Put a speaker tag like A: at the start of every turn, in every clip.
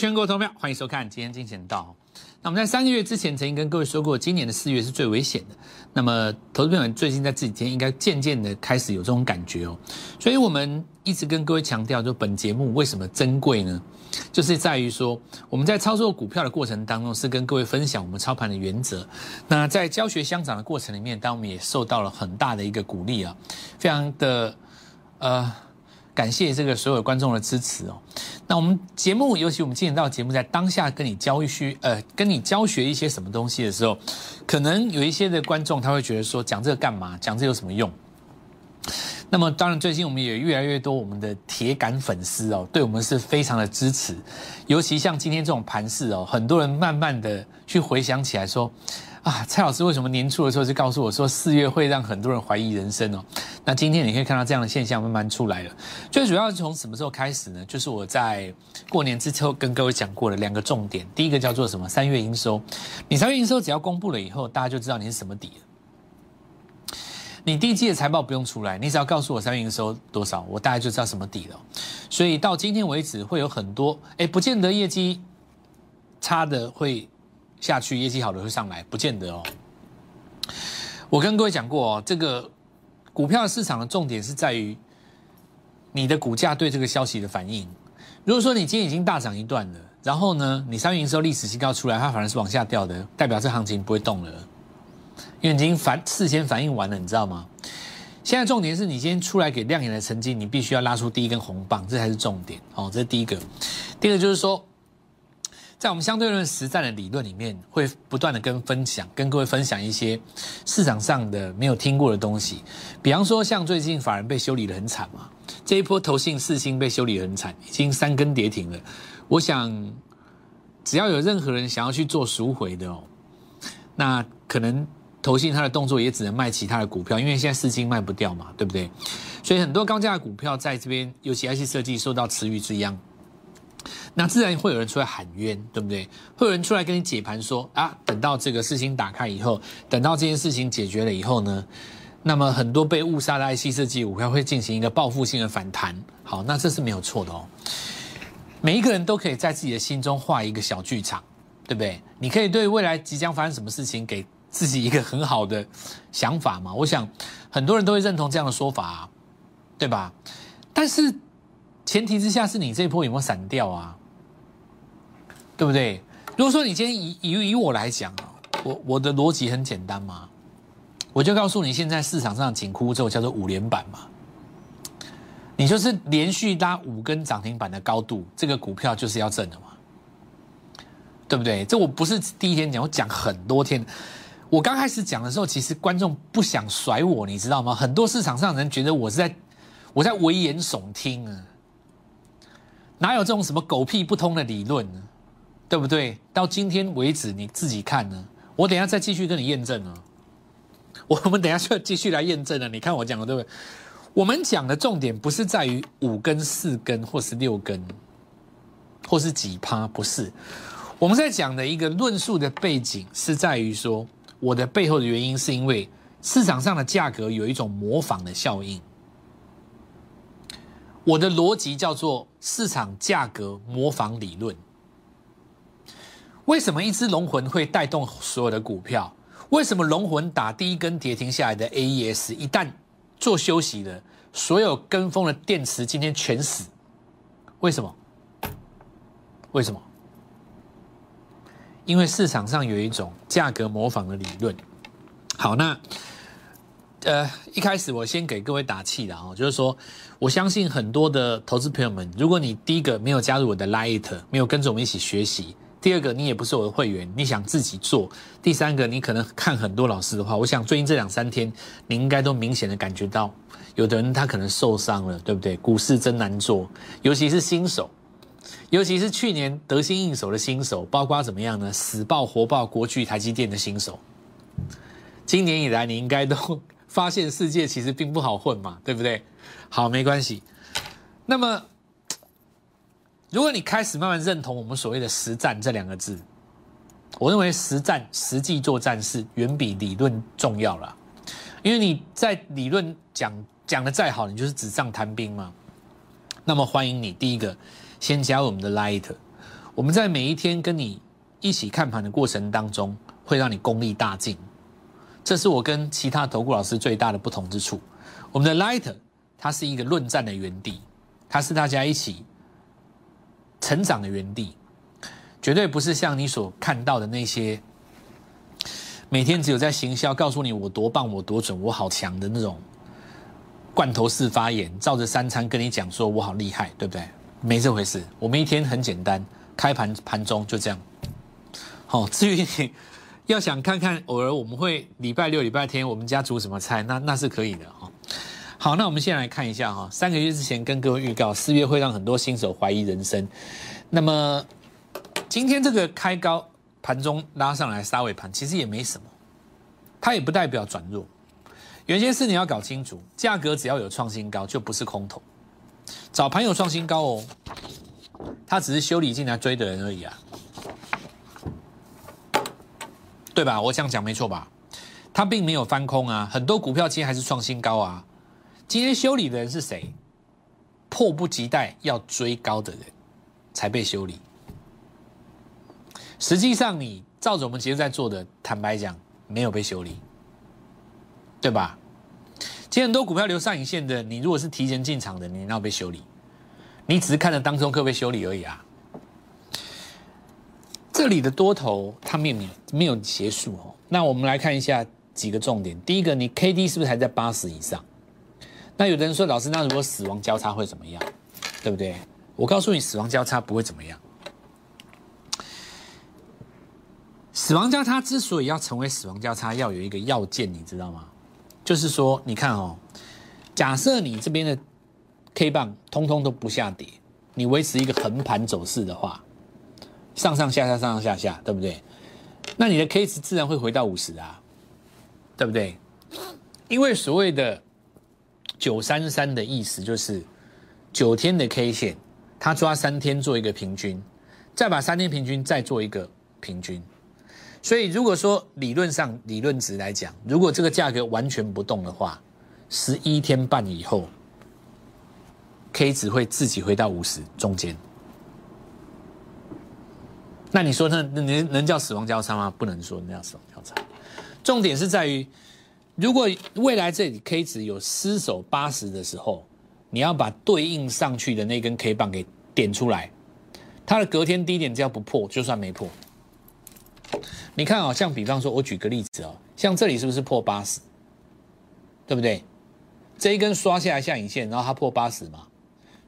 A: 全国投票，欢迎收看今天金钱道。那我们在三个月之前曾经跟各位说过，今年的四月是最危险的。那么，投资朋友最近在这几天应该渐渐的开始有这种感觉哦。所以我们一直跟各位强调，就本节目为什么珍贵呢？就是在于说，我们在操作股票的过程当中，是跟各位分享我们操盘的原则。那在教学相长的过程里面，当我们也受到了很大的一个鼓励啊，非常的呃。感谢这个所有观众的支持哦。那我们节目，尤其我们今天到节目，在当下跟你教学，呃，跟你教学一些什么东西的时候，可能有一些的观众他会觉得说，讲这个干嘛？讲这有什么用？那么当然，最近我们也越来越多我们的铁杆粉丝哦，对我们是非常的支持。尤其像今天这种盘势哦，很多人慢慢的去回想起来说。啊，蔡老师为什么年初的时候就告诉我说四月会让很多人怀疑人生哦？那今天你可以看到这样的现象慢慢出来了。最主要是从什么时候开始呢？就是我在过年之后跟各位讲过的两个重点。第一个叫做什么？三月营收。你三月营收只要公布了以后，大家就知道你是什么底了。你第一季的财报不用出来，你只要告诉我三月营收多少，我大概就知道什么底了。所以到今天为止，会有很多哎，不见得业绩差的会。下去业绩好的会上来，不见得哦。我跟各位讲过哦，这个股票市场的重点是在于你的股价对这个消息的反应。如果说你今天已经大涨一段了，然后呢，你三月营收历史新高出来，它反而是往下掉的，代表这行情不会动了，因为已经反事先反应完了，你知道吗？现在重点是你今天出来给亮眼的成绩，你必须要拉出第一根红棒，这才是重点哦。这是第一个，第二个就是说。在我们相对论实战的理论里面，会不断的跟分享，跟各位分享一些市场上的没有听过的东西。比方说，像最近法人被修理的很惨嘛，这一波投信四星被修理的很惨，已经三根跌停了。我想，只要有任何人想要去做赎回的哦，那可能投信他的动作也只能卖其他的股票，因为现在四星卖不掉嘛，对不对？所以很多高价股票在这边，尤其 IC 设计受到池鱼之殃。那自然会有人出来喊冤，对不对？会有人出来跟你解盘说啊，等到这个事情打开以后，等到这件事情解决了以后呢，那么很多被误杀的 IC 设计股票会进行一个报复性的反弹。好，那这是没有错的哦。每一个人都可以在自己的心中画一个小剧场，对不对？你可以对未来即将发生什么事情给自己一个很好的想法嘛？我想很多人都会认同这样的说法，对吧？但是前提之下是你这一波有没有散掉啊？对不对？如果说你今天以以以我来讲啊，我我的逻辑很简单嘛，我就告诉你，现在市场上紧箍咒叫做五连板嘛，你就是连续拉五根涨停板的高度，这个股票就是要挣的嘛，对不对？这我不是第一天讲，我讲很多天。我刚开始讲的时候，其实观众不想甩我，你知道吗？很多市场上人觉得我是在我在危言耸听啊，哪有这种什么狗屁不通的理论呢？对不对？到今天为止，你自己看呢。我等下再继续跟你验证啊。我们等下就继续来验证了。你看我讲的对不对？我们讲的重点不是在于五根、四根，或是六根，或是几趴，不是。我们在讲的一个论述的背景是在于说，我的背后的原因是因为市场上的价格有一种模仿的效应。我的逻辑叫做市场价格模仿理论。为什么一只龙魂会带动所有的股票？为什么龙魂打第一根跌停下来的 AES 一旦做休息了，所有跟风的电池今天全死？为什么？为什么？因为市场上有一种价格模仿的理论。好，那呃一开始我先给各位打气的哦，就是说我相信很多的投资朋友们，如果你第一个没有加入我的 Light，没有跟着我们一起学习。第二个，你也不是我的会员，你想自己做；第三个，你可能看很多老师的话，我想最近这两三天，你应该都明显的感觉到，有的人他可能受伤了，对不对？股市真难做，尤其是新手，尤其是去年得心应手的新手，包括怎么样呢？死抱活抱国巨、台积电的新手，今年以来你应该都发现世界其实并不好混嘛，对不对？好，没关系。那么。如果你开始慢慢认同我们所谓的实战这两个字，我认为实战实际作战是远比理论重要了。因为你在理论讲讲的再好，你就是纸上谈兵嘛。那么欢迎你，第一个先加入我们的 Light，我们在每一天跟你一起看盘的过程当中，会让你功力大进。这是我跟其他投顾老师最大的不同之处。我们的 Light 它是一个论战的园地，它是大家一起成长的原地，绝对不是像你所看到的那些每天只有在行销告诉你我多棒、我多准、我好强的那种罐头式发言，照着三餐跟你讲说我好厉害，对不对？没这回事。我们一天很简单，开盘盘中就这样。好，至于你要想看看，偶尔我们会礼拜六、礼拜天我们家煮什么菜，那那是可以的哈。好，那我们先来看一下哈，三个月之前跟各位预告，四月会让很多新手怀疑人生。那么今天这个开高盘中拉上来杀尾盘，其实也没什么，它也不代表转弱。有些事你要搞清楚，价格只要有创新高，就不是空头。早盘有创新高哦，它只是修理进来追的人而已啊，对吧？我这样讲没错吧？它并没有翻空啊，很多股票今天还是创新高啊。今天修理的人是谁？迫不及待要追高的人才被修理。实际上，你照着我们节目在做的，坦白讲，没有被修理，对吧？今天很多股票留上影线的，你如果是提前进场的，你要被修理，你只是看着当中可被修理而已啊。这里的多头它没有没有结束哦。那我们来看一下几个重点。第一个，你 K D 是不是还在八十以上？那有的人说，老师，那如果死亡交叉会怎么样？对不对？我告诉你，死亡交叉不会怎么样。死亡交叉之所以要成为死亡交叉，要有一个要件，你知道吗？就是说，你看哦，假设你这边的 K 棒通通都不下跌，你维持一个横盘走势的话，上上下下，上上下下，对不对？那你的 K 值自然会回到五十啊，对不对？因为所谓的。九三三的意思就是九天的 K 线，它抓三天做一个平均，再把三天平均再做一个平均。所以如果说理论上理论值来讲，如果这个价格完全不动的话，十一天半以后，K 值会自己回到五十中间。那你说那那能能叫死亡交叉吗？不能说那叫死亡交叉。重点是在于。如果未来这里 K 值有失守八十的时候，你要把对应上去的那根 K 棒给点出来，它的隔天低点只要不破，就算没破。你看啊，像比方说，我举个例子哦，像这里是不是破八十？对不对？这一根刷下来下影线，然后它破八十嘛，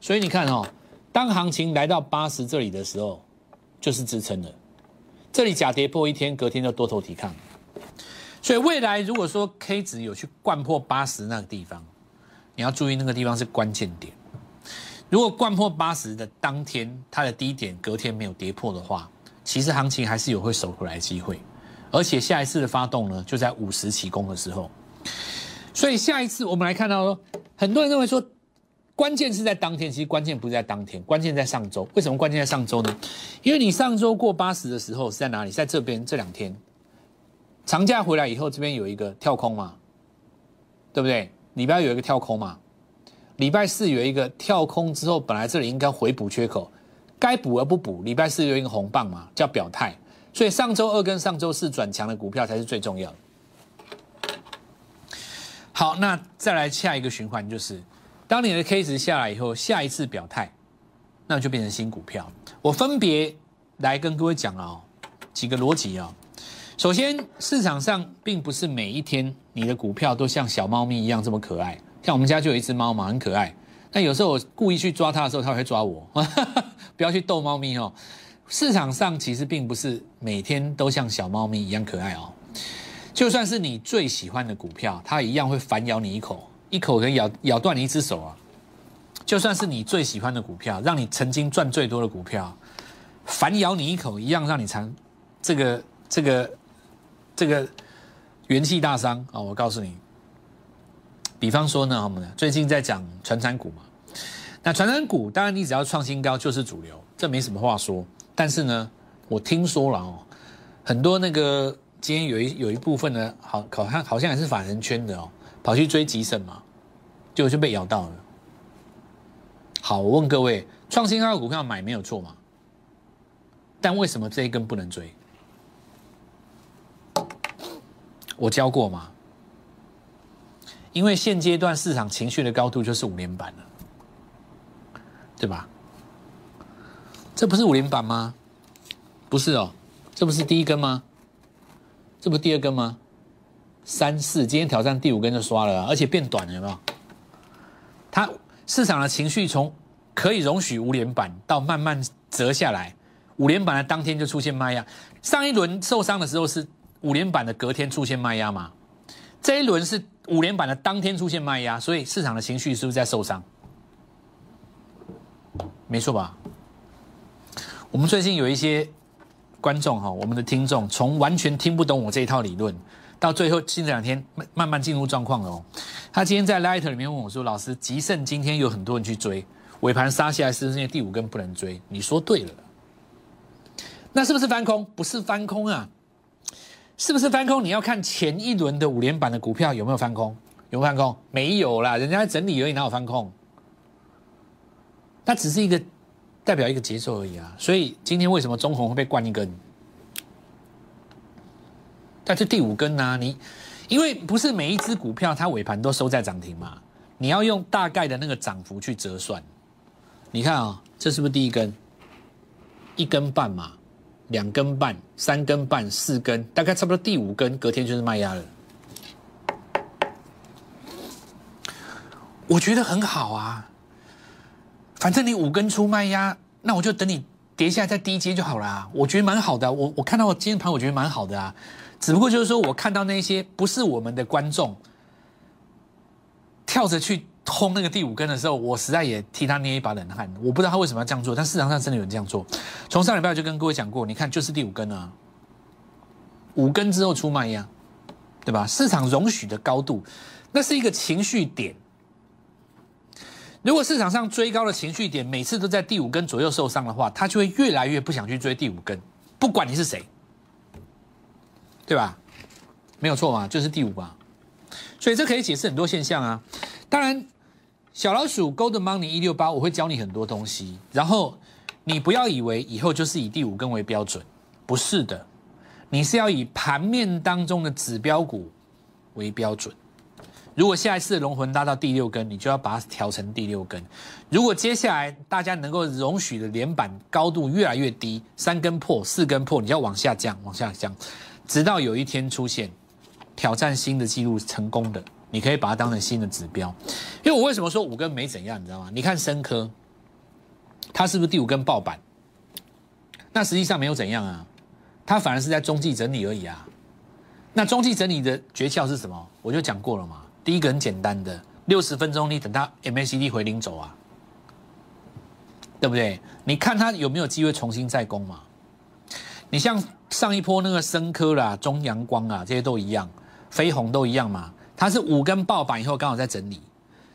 A: 所以你看哦，当行情来到八十这里的时候，就是支撑了。这里假跌破一天，隔天就多头抵抗。所以未来如果说 K 值有去灌破八十那个地方，你要注意那个地方是关键点。如果灌破八十的当天，它的低点隔天没有跌破的话，其实行情还是有会守回来机会。而且下一次的发动呢，就在五十起攻的时候。所以下一次我们来看到说，很多人认为说，关键是在当天，其实关键不是在当天，关键在上周。为什么关键在上周呢？因为你上周过八十的时候是在哪里？在这边这两天。长假回来以后，这边有一个跳空嘛，对不对？礼拜有一个跳空嘛，礼拜四有一个跳空之后，本来这里应该回补缺口，该补而不补。礼拜四有一个红棒嘛，叫表态。所以上周二跟上周四转强的股票才是最重要的。好，那再来下一个循环就是，当你的 K 值下来以后，下一次表态，那就变成新股票。我分别来跟各位讲哦，几个逻辑啊。首先，市场上并不是每一天你的股票都像小猫咪一样这么可爱。像我们家就有一只猫嘛，很可爱。那有时候我故意去抓它的时候，它会抓我。不要去逗猫咪哦。市场上其实并不是每天都像小猫咪一样可爱哦。就算是你最喜欢的股票，它一样会反咬你一口，一口可以咬咬断你一只手啊。就算是你最喜欢的股票，让你曾经赚最多的股票，反咬你一口，一样让你尝这个这个。这个元气大伤啊！我告诉你，比方说呢，我们最近在讲传产股嘛。那传产股当然你只要创新高就是主流，这没什么话说。但是呢，我听说了哦，很多那个今天有一有一部分呢，好好像好像还是法人圈的哦，跑去追吉盛嘛，就就被咬到了。好，我问各位，创新高的股票买没有错嘛？但为什么这一根不能追？我教过吗？因为现阶段市场情绪的高度就是五连板了，对吧？这不是五连板吗？不是哦，这不是第一根吗？这不第二根吗？三四，今天挑战第五根就刷了，而且变短了，有没有？它市场的情绪从可以容许五连板到慢慢折下来，五连板的当天就出现卖压。上一轮受伤的时候是五连板的隔天出现卖压嘛？这一轮是五连板的当天出现卖压，所以市场的情绪是不是在受伤？没错吧？我们最近有一些观众哈，我们的听众从完全听不懂我这一套理论，到最后近这两天慢慢慢进入状况了哦。他今天在 Light 里面问我说：“老师，吉盛今天有很多人去追，尾盘杀下来是不是因为第五根不能追？”你说对了，那是不是翻空？不是翻空啊。是不是翻空？你要看前一轮的五连板的股票有没有翻空？有没有翻空？没有啦，人家在整理而已，哪有翻空？它只是一个代表一个节奏而已啊。所以今天为什么中红会被灌一根？但是第五根呢？你因为不是每一只股票它尾盘都收在涨停嘛？你要用大概的那个涨幅去折算。你看啊，这是不是第一根？一根半嘛。两根半、三根半、四根，大概差不多第五根，隔天就是卖压了。我觉得很好啊，反正你五根出卖压，那我就等你跌下来再低接就好了。我觉得蛮好的，我我看到我今天盘，我觉得蛮好的啊。只不过就是说我看到那些不是我们的观众跳着去。通那个第五根的时候，我实在也替他捏一把冷汗。我不知道他为什么要这样做，但市场上真的有人这样做。从上礼拜就跟各位讲过，你看就是第五根啊，五根之后出卖呀，对吧？市场容许的高度，那是一个情绪点。如果市场上追高的情绪点每次都在第五根左右受伤的话，他就会越来越不想去追第五根，不管你是谁，对吧？没有错嘛，就是第五吧。所以这可以解释很多现象啊。当然。小老鼠 Gold Money 一六八，我会教你很多东西，然后你不要以为以后就是以第五根为标准，不是的，你是要以盘面当中的指标股为标准。如果下一次龙魂拉到第六根，你就要把它调成第六根。如果接下来大家能够容许的连板高度越来越低，三根破、四根破，你要往下降、往下降，直到有一天出现挑战新的记录成功的。你可以把它当成新的指标，因为我为什么说五根没怎样，你知道吗？你看深科，它是不是第五根爆板？那实际上没有怎样啊，它反而是在中继整理而已啊。那中继整理的诀窍是什么？我就讲过了嘛。第一个很简单的，六十分钟你等它 MACD 回零走啊，对不对？你看它有没有机会重新再攻嘛？你像上一波那个深科啦、中阳光啊，这些都一样，飞鸿都一样嘛。它是五根爆板以后刚好在整理，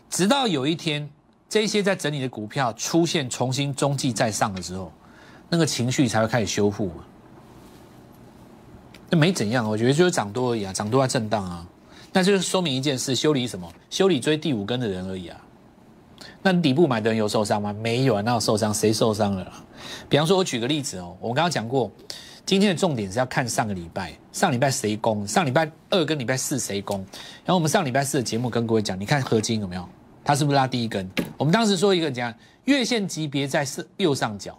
A: 直到有一天这些在整理的股票出现重新中继再上的时候，那个情绪才会开始修复。那没怎样，我觉得就是涨多而已啊，涨多在震荡啊，那就是说明一件事：修理什么？修理追第五根的人而已啊。那底部买的人有受伤吗？没有啊，那有受伤？谁受伤了？比方说，我举个例子哦，我刚刚讲过。今天的重点是要看上个礼拜，上礼拜谁攻？上礼拜二跟礼拜四谁攻？然后我们上礼拜四的节目跟各位讲，你看合金有没有？它是不是拉第一根？我们当时说一个怎样？月线级别在是右上角，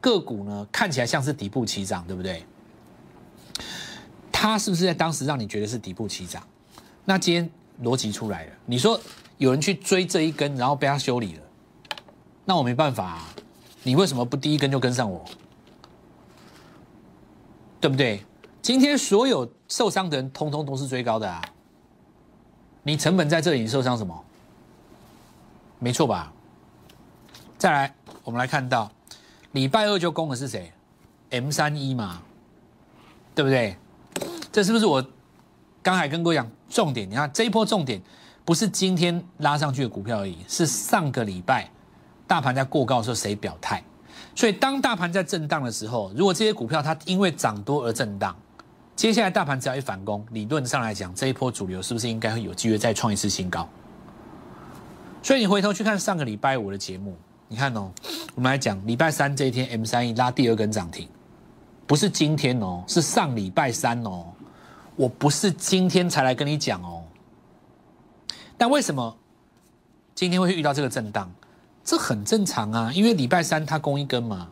A: 个股呢看起来像是底部起涨，对不对？它是不是在当时让你觉得是底部起涨？那今天逻辑出来了，你说有人去追这一根，然后被他修理了，那我没办法啊，你为什么不第一根就跟上我？对不对？今天所有受伤的人，通通都是追高的啊！你成本在这里，你受伤什么？没错吧？再来，我们来看到礼拜二就攻的是谁？M 三一嘛，对不对？这是不是我刚才跟各位讲重点？你看这一波重点不是今天拉上去的股票而已，是上个礼拜大盘在过高的时候谁表态？所以，当大盘在震荡的时候，如果这些股票它因为涨多而震荡，接下来大盘只要一反攻，理论上来讲，这一波主流是不是应该会有机会再创一次新高？所以你回头去看上个礼拜五的节目，你看哦，我们来讲礼拜三这一天，M 三一拉第二根涨停，不是今天哦，是上礼拜三哦，我不是今天才来跟你讲哦。但为什么今天会遇到这个震荡？这很正常啊，因为礼拜三它攻一根嘛，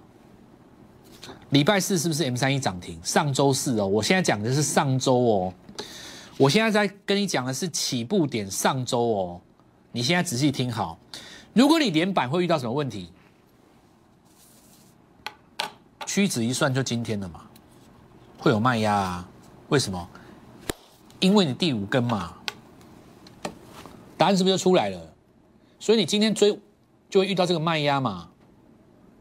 A: 礼拜四是不是 M 三一涨停？上周四哦，我现在讲的是上周哦，我现在在跟你讲的是起步点上周哦，你现在仔细听好，如果你连板会遇到什么问题？屈指一算就今天了嘛，会有卖压啊？为什么？因为你第五根嘛，答案是不是就出来了？所以你今天追就会遇到这个卖压嘛，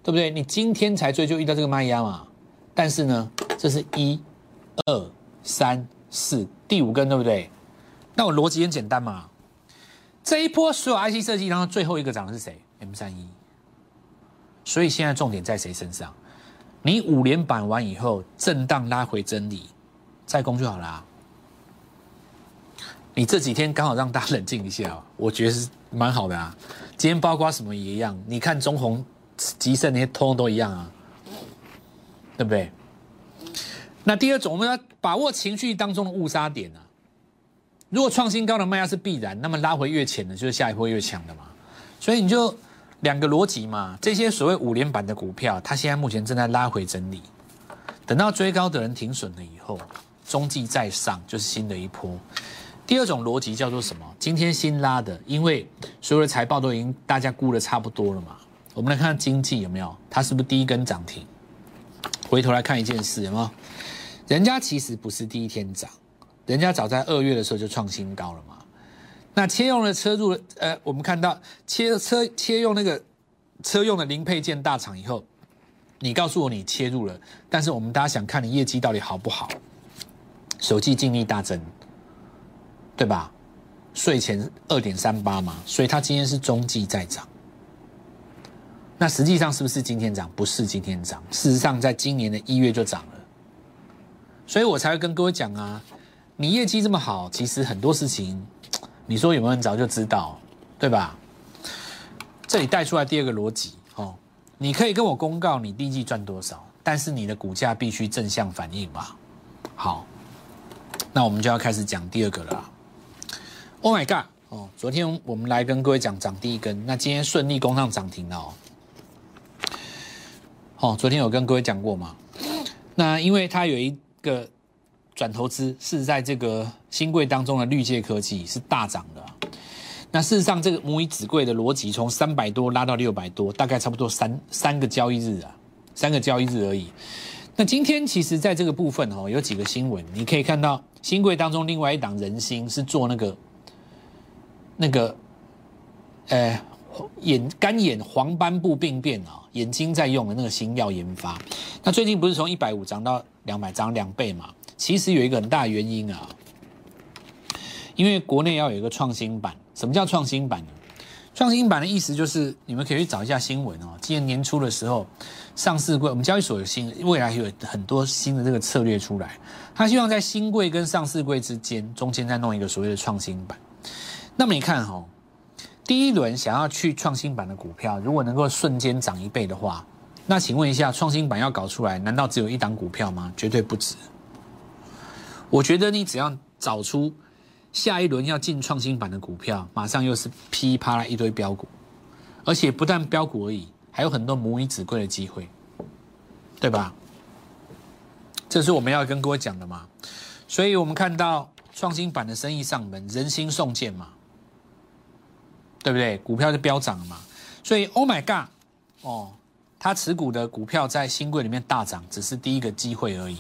A: 对不对？你今天才追就遇到这个卖压嘛。但是呢，这是一、二、三、四，第五根对不对？那我逻辑很简单嘛，这一波所有 IC 设计当中最后一个涨的是谁？M 三一。所以现在重点在谁身上？你五连板完以后，震荡拉回真理，再攻就好啦。你这几天刚好让大家冷静一下，我觉得是蛮好的啊。今天包括什么也一样，你看中红、吉盛那些通通都一样啊，对不对？那第二种，我们要把握情绪当中的误杀点啊。如果创新高的卖压是必然，那么拉回越浅的，就是下一波越强的嘛。所以你就。两个逻辑嘛，这些所谓五连板的股票，它现在目前正在拉回整理，等到追高的人停损了以后，中继再上就是新的一波。第二种逻辑叫做什么？今天新拉的，因为所有的财报都已经大家估的差不多了嘛。我们来看看经济有没有，它是不是第一根涨停？回头来看一件事，有没有？人家其实不是第一天涨，人家早在二月的时候就创新高了嘛。那切用的车入了，呃，我们看到切车切用那个车用的零配件大厂以后，你告诉我你切入了，但是我们大家想看你业绩到底好不好？手机净利大增，对吧？税前二点三八嘛，所以它今天是中继在涨。那实际上是不是今天涨？不是今天涨，事实上在今年的一月就涨了，所以我才会跟各位讲啊，你业绩这么好，其实很多事情。你说有没有人早就知道，对吧？这里带出来第二个逻辑哦，你可以跟我公告你第一季赚多少，但是你的股价必须正向反应吧。好，那我们就要开始讲第二个了。Oh my god！哦，昨天我们来跟各位讲涨第一根，那今天顺利攻上涨停了哦。哦，昨天有跟各位讲过吗？那因为它有一个。转投资是在这个新贵当中的绿界科技是大涨的。那事实上，这个母以子贵的逻辑从三百多拉到六百多，大概差不多三三个交易日啊，三个交易日而已。那今天其实在这个部分哦，有几个新闻，你可以看到新贵当中另外一档人心是做那个那个，呃，眼干眼黄斑部病变啊，眼睛在用的那个新药研发。那最近不是从一百五涨到两百，涨两倍嘛？其实有一个很大原因啊，因为国内要有一个创新版。什么叫创新版呢？创新版的意思就是，你们可以去找一下新闻哦。今年年初的时候，上市柜我们交易所有新，未来有很多新的这个策略出来。他希望在新柜跟上市柜之间，中间再弄一个所谓的创新版。那么你看哈，第一轮想要去创新版的股票，如果能够瞬间涨一倍的话，那请问一下，创新版要搞出来，难道只有一档股票吗？绝对不止。我觉得你只要找出下一轮要进创新版的股票，马上又是噼啪啦一堆标股，而且不但标股而已，还有很多母以子贵的机会，对吧？这是我们要跟各位讲的嘛。所以我们看到创新版的生意上门，人心送剑嘛，对不对？股票就飙涨了嘛。所以 Oh my God，哦。他持股的股票在新贵里面大涨，只是第一个机会而已。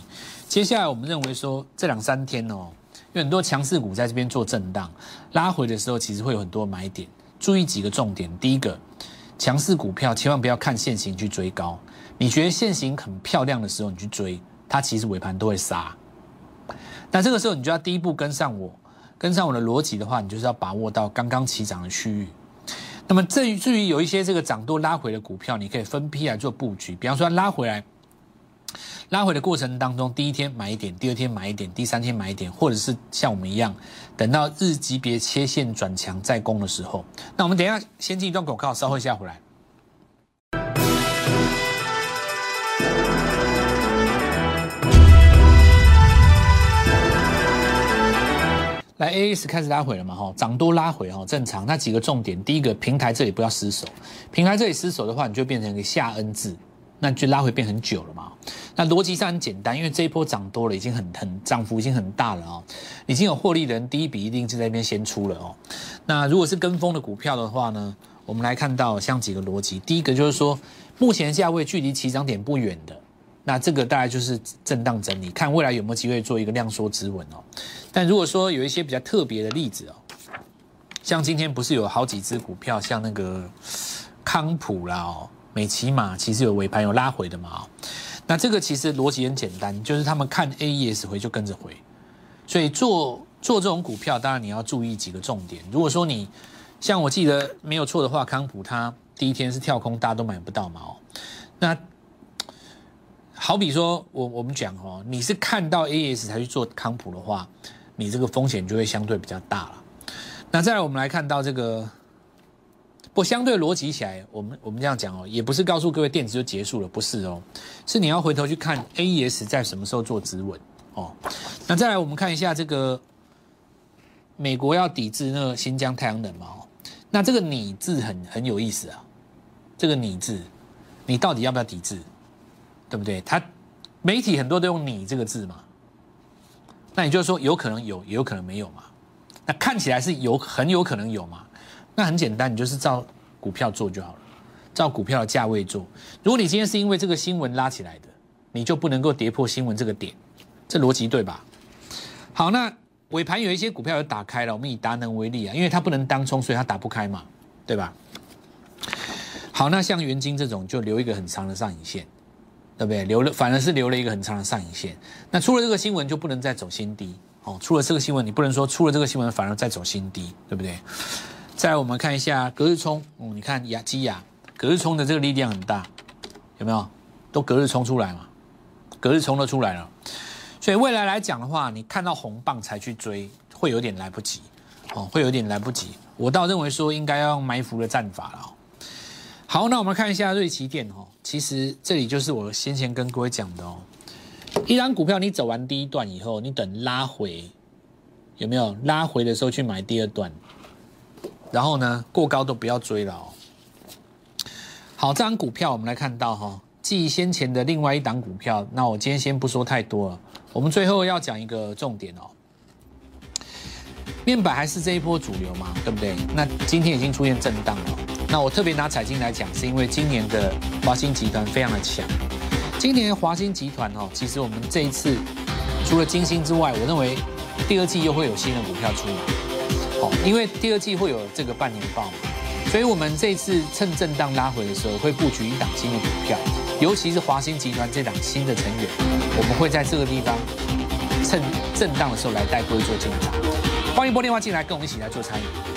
A: 接下来我们认为说，这两三天哦，有很多强势股在这边做震荡，拉回的时候其实会有很多买点。注意几个重点：第一个，强势股票千万不要看现行去追高。你觉得现行很漂亮的时候，你去追，它其实尾盘都会杀。那这个时候你就要第一步跟上我，跟上我的逻辑的话，你就是要把握到刚刚起涨的区域。那么至于至于有一些这个涨多拉回的股票，你可以分批来做布局。比方说拉回来，拉回的过程当中，第一天买一点，第二天买一点，第三天买一点，或者是像我们一样，等到日级别切线转强再攻的时候，那我们等一下先进一段广告，稍后下回来。来 A S 开始拉回了嘛，哈，涨多拉回哈，正常。那几个重点，第一个平台这里不要失手，平台这里失手的话，你就变成一个下 N 字，那就拉回变很久了嘛。那逻辑上很简单，因为这一波涨多了，已经很很涨幅已经很大了哦，已经有获利人第一笔一定是在那边先出了哦。那如果是跟风的股票的话呢，我们来看到像几个逻辑，第一个就是说，目前价位距离起涨点不远的。那这个大概就是震荡整理，看未来有没有机会做一个量缩止稳哦。但如果说有一些比较特别的例子哦，像今天不是有好几只股票，像那个康普啦、哦、美骑马，其实有尾盘有拉回的嘛。哦那这个其实逻辑很简单，就是他们看 A E S 回就跟着回。所以做做这种股票，当然你要注意几个重点。如果说你像我记得没有错的话，康普它第一天是跳空，大家都买不到嘛哦。那好比说，我我们讲哦，你是看到 A S 才去做康普的话，你这个风险就会相对比较大了。那再来，我们来看到这个，不相对逻辑起来，我们我们这样讲哦，也不是告诉各位电子就结束了，不是哦，是你要回头去看 A E S 在什么时候做止稳哦。那再来，我们看一下这个美国要抵制那个新疆太阳能嘛？哦，那这个拟字很很有意思啊，这个拟字，你到底要不要抵制？对不对？他媒体很多都用“你”这个字嘛，那也就是说有可能有，也有可能没有嘛。那看起来是有，很有可能有嘛。那很简单，你就是照股票做就好了，照股票的价位做。如果你今天是因为这个新闻拉起来的，你就不能够跌破新闻这个点，这逻辑对吧？好，那尾盘有一些股票有打开了，我们以达能为例啊，因为它不能当冲，所以它打不开嘛，对吧？好，那像元金这种就留一个很长的上影线。对不对？留了反而是留了一个很长的上影线。那出了这个新闻就不能再走新低哦。出了这个新闻，你不能说出了这个新闻反而再走新低，对不对？再来我们看一下隔日冲，哦，你看亚基亚隔日冲的这个力量很大，有没有？都隔日冲出来嘛？隔日冲都出来了。所以未来来讲的话，你看到红棒才去追，会有点来不及哦，会有点来不及。我倒认为说应该要用埋伏的战法了。好，那我们看一下瑞奇电哦。其实这里就是我先前跟各位讲的哦。一张股票你走完第一段以后，你等拉回，有没有拉回的时候去买第二段？然后呢，过高都不要追了哦。好，这张股票我们来看到哈，继先前的另外一档股票。那我今天先不说太多了，我们最后要讲一个重点哦。面板还是这一波主流嘛，对不对？那今天已经出现震荡了。那我特别拿彩金来讲，是因为今年的华兴集团非常的强。今年华兴集团哦，其实我们这一次除了金星之外，我认为第二季又会有新的股票出来。好，因为第二季会有这个半年报，所以我们这次趁震荡拉回的时候，会布局一档新的股票，尤其是华兴集团这档新的成员，我们会在这个地方趁震荡的时候来带各位做进场。欢迎拨电话进来，跟我们一起来做参与。